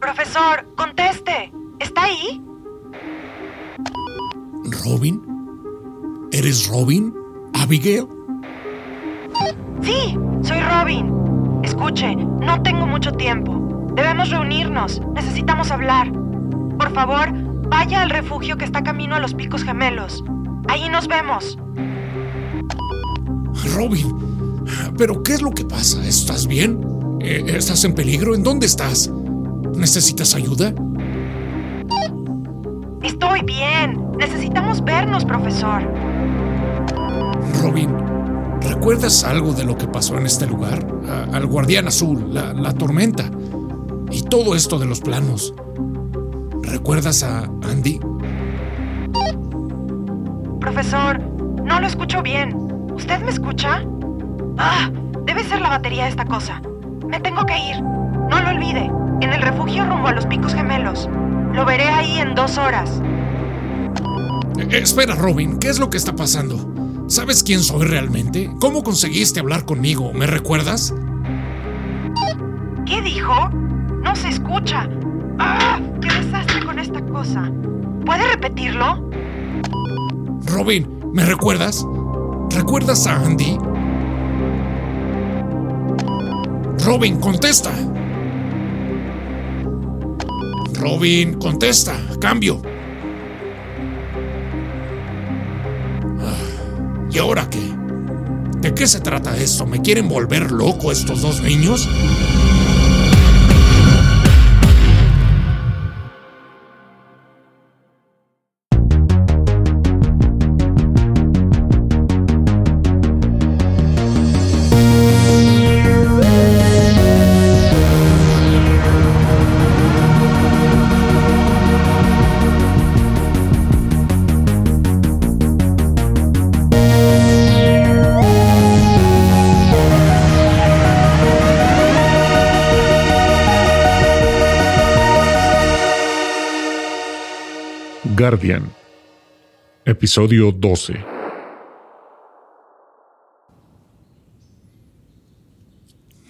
Profesor, conteste. ¿Está ahí? ¿Robin? ¿Eres Robin? ¿Abigail? Sí, soy Robin. Escuche, no tengo mucho tiempo. Debemos reunirnos. Necesitamos hablar. Por favor, vaya al refugio que está camino a los picos gemelos. Ahí nos vemos. Robin, ¿pero qué es lo que pasa? ¿Estás bien? Eh, ¿Estás en peligro? ¿En dónde estás? ¿Necesitas ayuda? Estoy bien. Necesitamos vernos, profesor. Robin, ¿recuerdas algo de lo que pasó en este lugar? al guardián azul, la, la tormenta y todo esto de los planos. ¿Recuerdas a Andy? Profesor, no lo escucho bien. ¿Usted me escucha? Ah, debe ser la batería de esta cosa. Me tengo que ir. No lo olvide. En el refugio rumbo a los picos gemelos. Lo veré ahí en dos horas. Eh, espera, Robin, ¿qué es lo que está pasando? ¿Sabes quién soy realmente? ¿Cómo conseguiste hablar conmigo? ¿Me recuerdas? ¿Qué dijo? No se escucha. ¡Ah! ¡Qué desastre con esta cosa! ¿Puede repetirlo? Robin, ¿me recuerdas? ¿Recuerdas a Andy? Robin, contesta. Robin, contesta. Cambio. Ah, ¿Y ahora qué? ¿De qué se trata esto? ¿Me quieren volver loco estos dos niños? Guardian, episodio 12.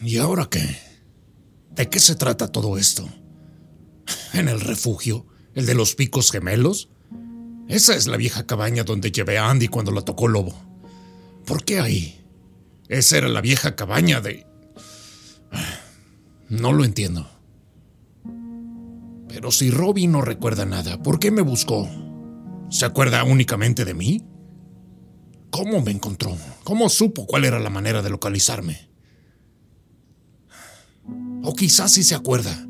¿Y ahora qué? ¿De qué se trata todo esto? ¿En el refugio? ¿El de los picos gemelos? Esa es la vieja cabaña donde llevé a Andy cuando la tocó Lobo. ¿Por qué ahí? Esa era la vieja cabaña de... No lo entiendo. Pero si Robin no recuerda nada, ¿por qué me buscó? ¿Se acuerda únicamente de mí? ¿Cómo me encontró? ¿Cómo supo cuál era la manera de localizarme? O quizás sí se acuerda.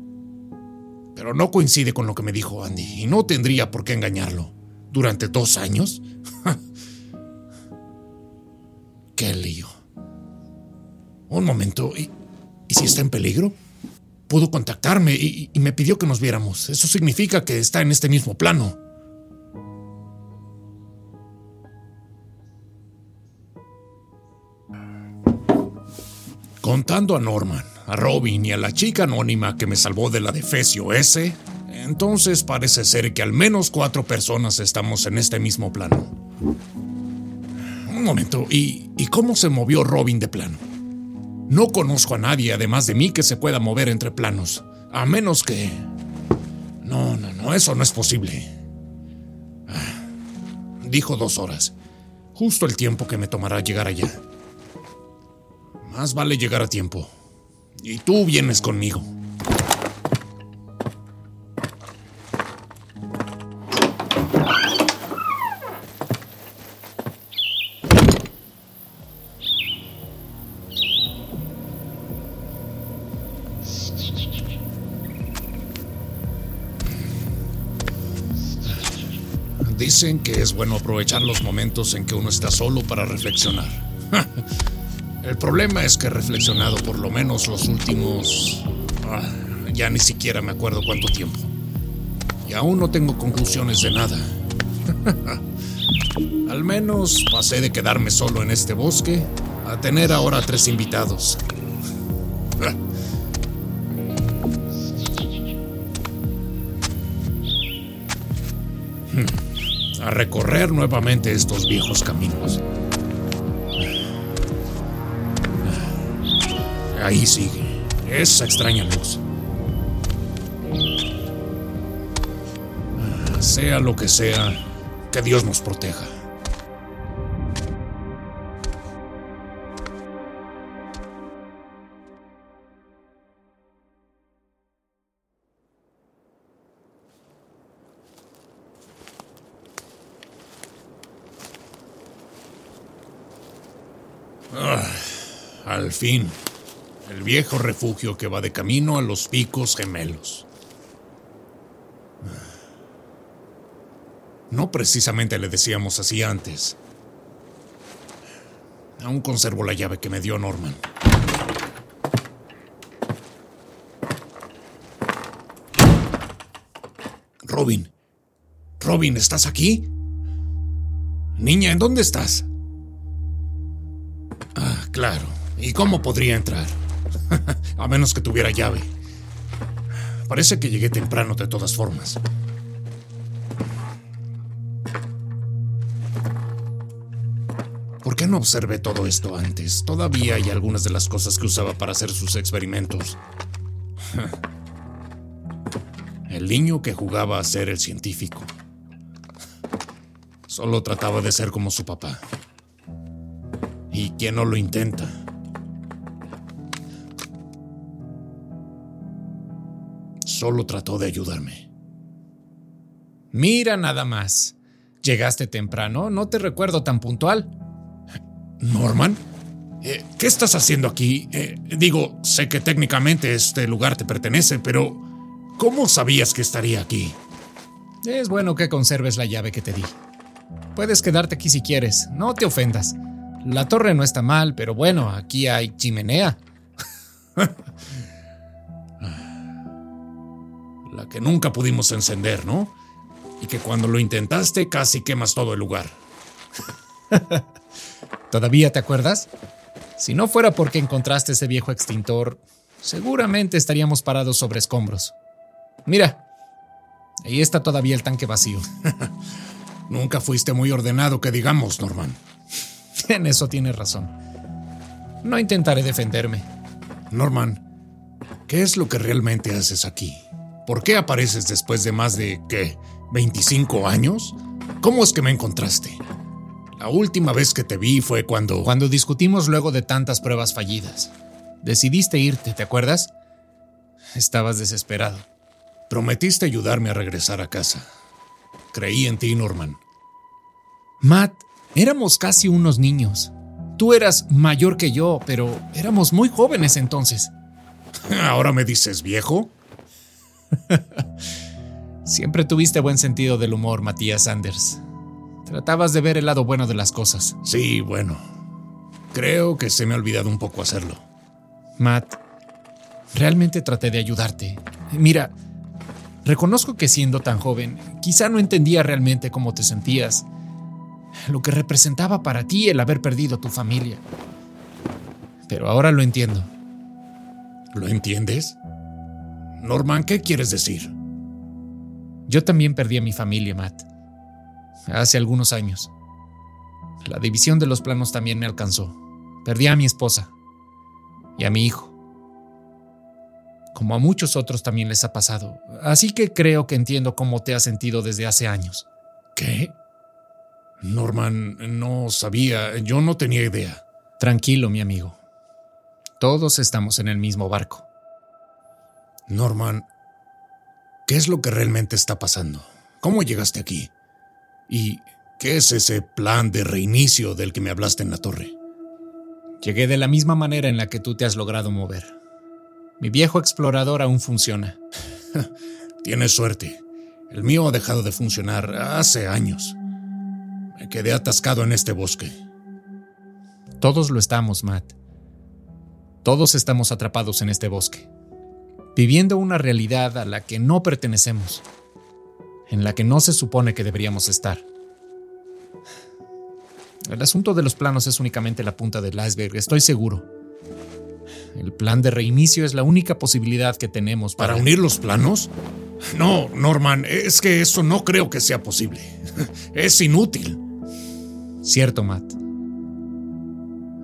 Pero no coincide con lo que me dijo Andy y no tendría por qué engañarlo. ¿Durante dos años? ¡Qué lío! Un momento, ¿y, ¿y si está en peligro? Pudo contactarme y, me pidió que nos viéramos. Eso significa que está en este mismo plano. Contando a Norman, a Robin y a la chica anónima que me salvó de la defecio S, entonces parece ser que al menos cuatro personas estamos en este mismo plano. Un momento, ¿y, y cómo se movió Robin de plano? No conozco a nadie además de mí que se pueda mover entre planos, a menos que... No, no, no, eso no es posible. Ah, dijo dos horas, justo el tiempo que me tomará llegar allá. Más vale llegar a tiempo. Y tú vienes conmigo. Dicen que es bueno aprovechar los momentos en que uno está solo para reflexionar. El problema es que he reflexionado por lo menos los últimos... Ah, ya ni siquiera me acuerdo cuánto tiempo. Y aún no tengo conclusiones de nada. Al menos pasé de quedarme solo en este bosque a tener ahora tres invitados. A recorrer nuevamente estos viejos caminos. Ahí sigue, esa extraña luz. Sea lo que sea, que Dios nos proteja. Al fin, el viejo refugio que va de camino a los picos gemelos. No precisamente le decíamos así antes. Aún conservo la llave que me dio Norman. Robin. Robin, ¿estás aquí? Niña, ¿en dónde estás? Ah, claro. ¿Y cómo podría entrar? A menos que tuviera llave. Parece que llegué temprano de todas formas. ¿Por qué no observé todo esto antes? Todavía hay algunas de las cosas que usaba para hacer sus experimentos. El niño que jugaba a ser el científico. Solo trataba de ser como su papá. ¿Y quién no lo intenta? Solo trató de ayudarme. Mira nada más. Llegaste temprano, no te recuerdo tan puntual. Norman, eh, ¿qué estás haciendo aquí? Eh, digo, sé que técnicamente este lugar te pertenece, pero ¿cómo sabías que estaría aquí? Es bueno que conserves la llave que te di. Puedes quedarte aquí si quieres, no te ofendas. La torre no está mal, pero bueno, aquí hay chimenea. la que nunca pudimos encender, ¿no? Y que cuando lo intentaste casi quemas todo el lugar. ¿Todavía te acuerdas? Si no fuera porque encontraste ese viejo extintor, seguramente estaríamos parados sobre escombros. Mira, ahí está todavía el tanque vacío. Nunca fuiste muy ordenado, que digamos, Norman. En eso tienes razón. No intentaré defenderme. Norman, ¿qué es lo que realmente haces aquí? ¿Por qué apareces después de más de, qué, 25 años? ¿Cómo es que me encontraste? La última vez que te vi fue cuando... Cuando discutimos luego de tantas pruebas fallidas. Decidiste irte, ¿te acuerdas? Estabas desesperado. Prometiste ayudarme a regresar a casa. Creí en ti, Norman. Matt, éramos casi unos niños. Tú eras mayor que yo, pero éramos muy jóvenes entonces. ¿Ahora me dices viejo? Siempre tuviste buen sentido del humor, Matías Sanders. Tratabas de ver el lado bueno de las cosas. Sí, bueno. Creo que se me ha olvidado un poco hacerlo. Matt, realmente traté de ayudarte. Mira, reconozco que siendo tan joven, quizá no entendía realmente cómo te sentías, lo que representaba para ti el haber perdido tu familia. Pero ahora lo entiendo. ¿Lo entiendes? Norman, ¿qué quieres decir? Yo también perdí a mi familia, Matt hace algunos años. La división de los planos también me alcanzó. Perdí a mi esposa y a mi hijo. Como a muchos otros también les ha pasado. Así que creo que entiendo cómo te has sentido desde hace años. ¿Qué? Norman, no sabía, yo no tenía idea. Tranquilo, mi amigo. Todos estamos en el mismo barco. Norman, ¿qué es lo que realmente está pasando? ¿Cómo llegaste aquí? ¿Y qué es ese plan de reinicio del que me hablaste en la torre? Llegué de la misma manera en la que tú te has logrado mover. Mi viejo explorador aún funciona. Tienes suerte. El mío ha dejado de funcionar hace años. Me quedé atascado en este bosque. Todos lo estamos, Matt. Todos estamos atrapados en este bosque, viviendo una realidad a la que no pertenecemos en la que no se supone que deberíamos estar. El asunto de los planos es únicamente la punta del iceberg, estoy seguro. El plan de reinicio es la única posibilidad que tenemos para... ¿Para unir los planos? No, Norman, es que eso no creo que sea posible. Es inútil. Cierto, Matt.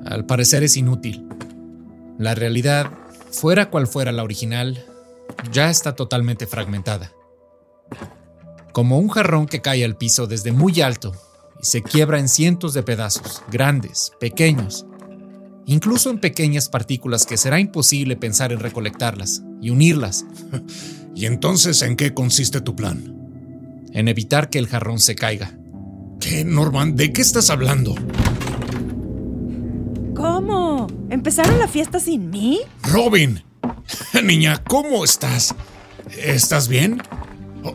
Al parecer es inútil. La realidad, fuera cual fuera la original, ya está totalmente fragmentada. Como un jarrón que cae al piso desde muy alto y se quiebra en cientos de pedazos, grandes, pequeños, incluso en pequeñas partículas que será imposible pensar en recolectarlas y unirlas. ¿Y entonces en qué consiste tu plan? En evitar que el jarrón se caiga. ¿Qué, Norman? ¿De qué estás hablando? ¿Cómo? ¿Empezaron la fiesta sin mí? Robin. Niña, ¿cómo estás? ¿Estás bien?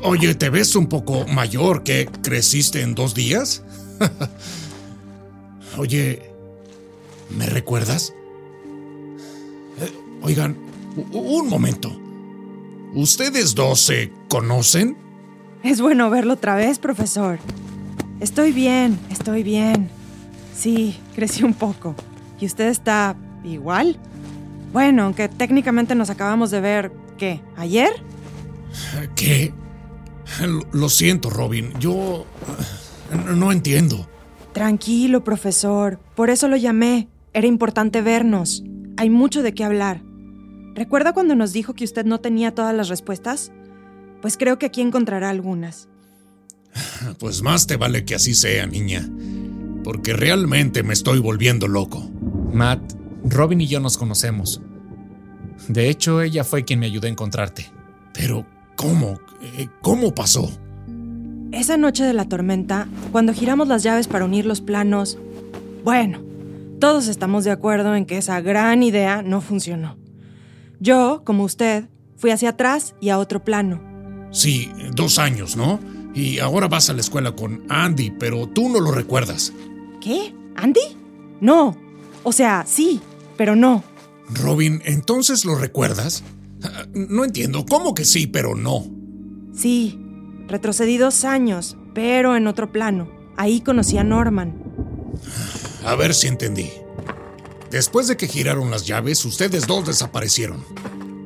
oye, ¿te ves un poco mayor que creciste en dos días? oye, ¿me recuerdas? Eh, oigan, un momento. ¿Ustedes dos se conocen? Es bueno verlo otra vez, profesor. Estoy bien, estoy bien. Sí, crecí un poco. ¿Y usted está igual? Bueno, aunque técnicamente nos acabamos de ver, ¿qué? ¿Ayer? ¿Qué? Lo siento, Robin. Yo... no entiendo. Tranquilo, profesor. Por eso lo llamé. Era importante vernos. Hay mucho de qué hablar. ¿Recuerda cuando nos dijo que usted no tenía todas las respuestas? Pues creo que aquí encontrará algunas. Pues más te vale que así sea, niña. Porque realmente me estoy volviendo loco. Matt, Robin y yo nos conocemos. De hecho, ella fue quien me ayudó a encontrarte. Pero, ¿cómo? Eh, ¿Cómo pasó? Esa noche de la tormenta, cuando giramos las llaves para unir los planos, bueno, todos estamos de acuerdo en que esa gran idea no funcionó. Yo, como usted, fui hacia atrás y a otro plano. Sí, dos años, ¿no? Y ahora vas a la escuela con Andy, pero tú no lo recuerdas. ¿Qué? ¿Andy? No. O sea, sí, pero no. Robin, ¿entonces lo recuerdas? No entiendo, ¿cómo que sí, pero no? Sí, retrocedí dos años, pero en otro plano. Ahí conocí a Norman. A ver si entendí. Después de que giraron las llaves, ustedes dos desaparecieron.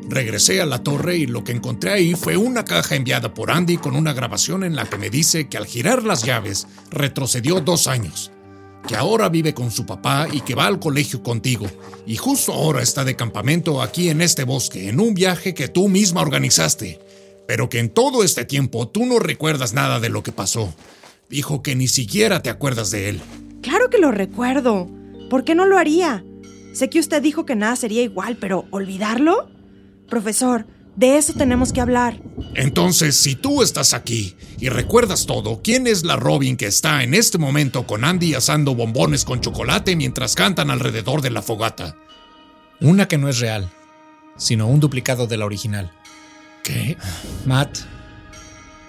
Regresé a la torre y lo que encontré ahí fue una caja enviada por Andy con una grabación en la que me dice que al girar las llaves retrocedió dos años, que ahora vive con su papá y que va al colegio contigo, y justo ahora está de campamento aquí en este bosque, en un viaje que tú misma organizaste, pero que en todo este tiempo tú no recuerdas nada de lo que pasó. Dijo que ni siquiera te acuerdas de él. Claro que lo recuerdo. ¿Por qué no lo haría? Sé que usted dijo que nada sería igual, pero ¿olvidarlo? Profesor, de eso tenemos que hablar. Entonces, si tú estás aquí y recuerdas todo, ¿quién es la Robin que está en este momento con Andy asando bombones con chocolate mientras cantan alrededor de la fogata? Una que no es real, sino un duplicado de la original. ¿Qué? Matt,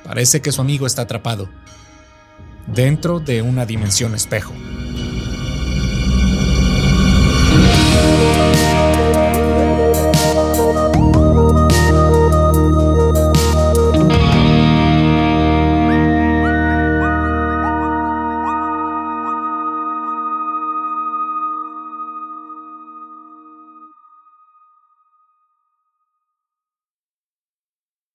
parece que su amigo está atrapado dentro de una dimensión espejo.